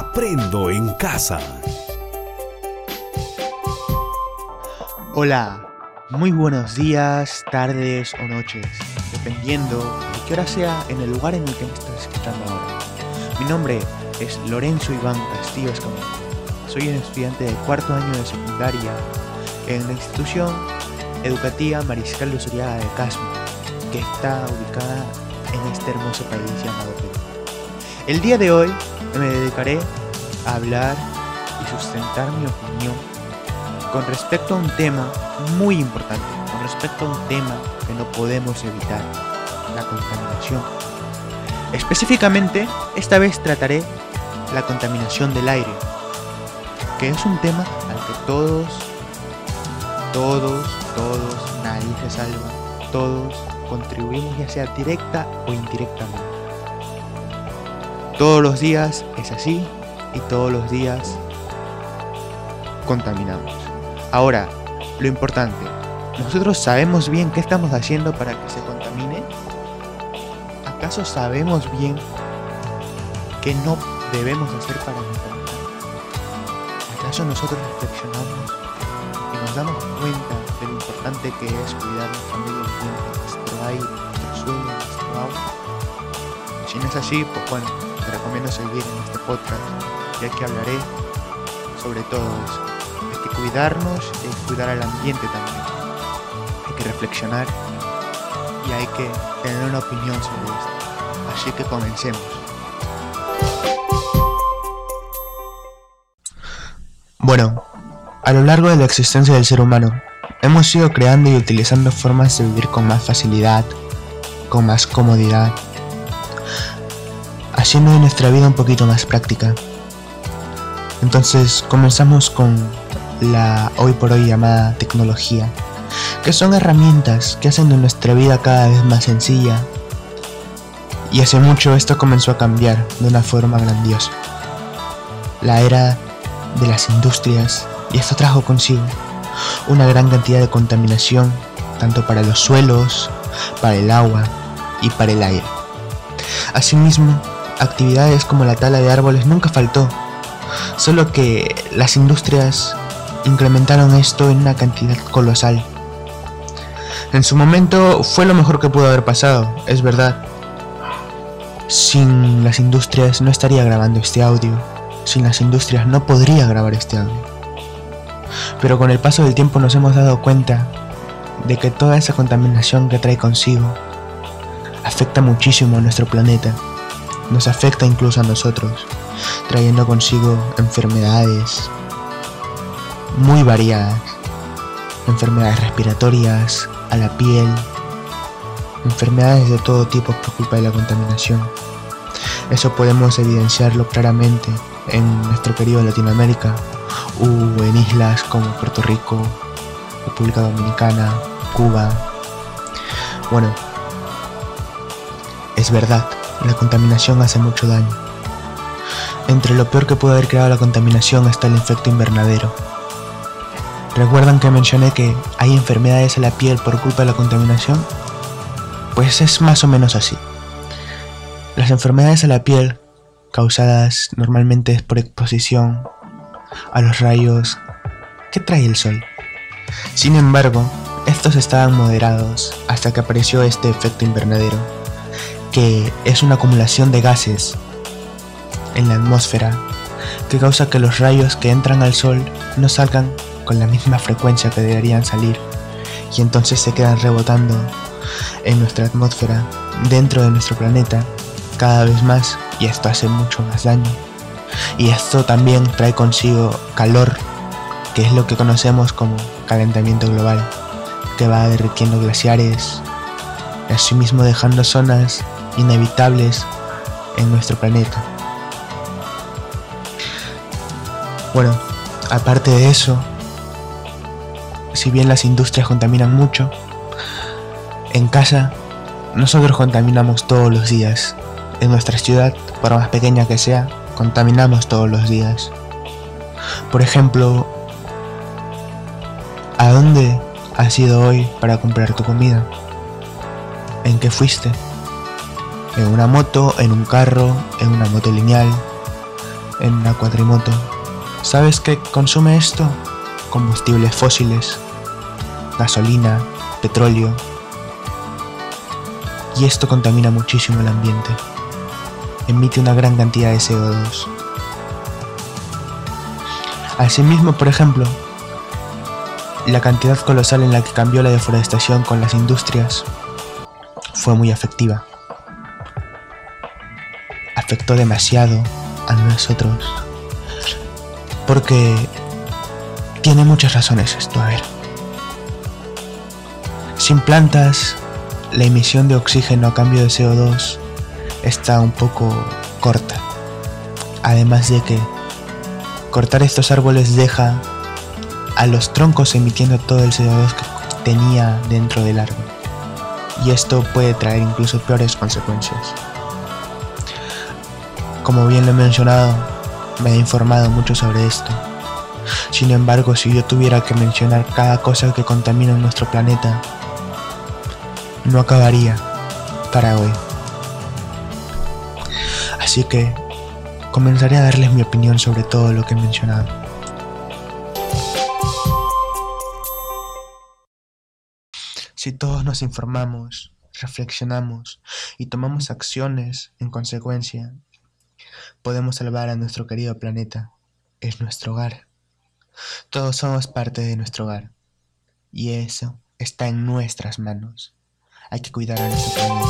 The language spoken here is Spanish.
Aprendo en casa. Hola, muy buenos días, tardes o noches, dependiendo de qué hora sea en el lugar en el que me estás escuchando ahora. Mi nombre es Lorenzo Iván Castillo Escamilla. Soy un estudiante de cuarto año de secundaria en la institución educativa Mariscal de Suriaga de Casmo, que está ubicada en este hermoso país llamado Perú. El día de hoy me dedicaré a hablar y sustentar mi opinión con respecto a un tema muy importante, con respecto a un tema que no podemos evitar, la contaminación. Específicamente, esta vez trataré la contaminación del aire, que es un tema al que todos, todos, todos, nadie se salva, todos contribuimos ya sea directa o indirectamente. Todos los días es así y todos los días contaminamos. Ahora, lo importante, ¿nosotros sabemos bien qué estamos haciendo para que se contamine? ¿Acaso sabemos bien qué no debemos hacer para contaminar? ¿Acaso nosotros reflexionamos y nos damos cuenta de lo importante que es cuidar nuestro medio ambiente, nuestro aire, nuestro suelo, nuestro agua? Si no es así, pues bueno, recomiendo seguir en este podcast, ya que hablaré sobre todo eso. Hay que cuidarnos y cuidar al ambiente también. Hay que reflexionar y hay que tener una opinión sobre esto. Así que comencemos. Bueno, a lo largo de la existencia del ser humano, hemos ido creando y utilizando formas de vivir con más facilidad, con más comodidad, haciendo de nuestra vida un poquito más práctica. Entonces comenzamos con la hoy por hoy llamada tecnología, que son herramientas que hacen de nuestra vida cada vez más sencilla. Y hace mucho esto comenzó a cambiar de una forma grandiosa. La era de las industrias, y esto trajo consigo una gran cantidad de contaminación, tanto para los suelos, para el agua y para el aire. Asimismo, actividades como la tala de árboles nunca faltó, solo que las industrias incrementaron esto en una cantidad colosal. En su momento fue lo mejor que pudo haber pasado, es verdad. Sin las industrias no estaría grabando este audio, sin las industrias no podría grabar este audio. Pero con el paso del tiempo nos hemos dado cuenta de que toda esa contaminación que trae consigo afecta muchísimo a nuestro planeta nos afecta incluso a nosotros, trayendo consigo enfermedades muy variadas, enfermedades respiratorias, a la piel, enfermedades de todo tipo por culpa de la contaminación. Eso podemos evidenciarlo claramente en nuestro querido Latinoamérica o en islas como Puerto Rico, República Dominicana, Cuba. Bueno, es verdad, la contaminación hace mucho daño. Entre lo peor que puede haber creado la contaminación está el efecto invernadero. ¿Recuerdan que mencioné que hay enfermedades a la piel por culpa de la contaminación? Pues es más o menos así. Las enfermedades a la piel, causadas normalmente por exposición a los rayos que trae el sol. Sin embargo, estos estaban moderados hasta que apareció este efecto invernadero que es una acumulación de gases en la atmósfera que causa que los rayos que entran al Sol no salgan con la misma frecuencia que deberían salir y entonces se quedan rebotando en nuestra atmósfera dentro de nuestro planeta cada vez más y esto hace mucho más daño. Y esto también trae consigo calor, que es lo que conocemos como calentamiento global, que va derritiendo glaciares, y asimismo dejando zonas inevitables en nuestro planeta. Bueno, aparte de eso, si bien las industrias contaminan mucho, en casa nosotros contaminamos todos los días. En nuestra ciudad, por más pequeña que sea, contaminamos todos los días. Por ejemplo, ¿a dónde has ido hoy para comprar tu comida? ¿En qué fuiste? En una moto, en un carro, en una moto lineal, en la cuatrimoto. ¿Sabes qué consume esto? Combustibles fósiles, gasolina, petróleo. Y esto contamina muchísimo el ambiente. Emite una gran cantidad de CO2. Asimismo, por ejemplo, la cantidad colosal en la que cambió la deforestación con las industrias fue muy afectiva. Afectó demasiado a nosotros. Porque tiene muchas razones esto, a ver. Sin plantas, la emisión de oxígeno a cambio de CO2 está un poco corta. Además de que cortar estos árboles deja a los troncos emitiendo todo el CO2 que tenía dentro del árbol. Y esto puede traer incluso peores consecuencias. Como bien lo he mencionado, me he informado mucho sobre esto. Sin embargo, si yo tuviera que mencionar cada cosa que contamina nuestro planeta, no acabaría para hoy. Así que comenzaré a darles mi opinión sobre todo lo que he mencionado. Si todos nos informamos, reflexionamos y tomamos acciones en consecuencia, podemos salvar a nuestro querido planeta. Es nuestro hogar. Todos somos parte de nuestro hogar. Y eso está en nuestras manos. Hay que cuidar a nuestro planeta.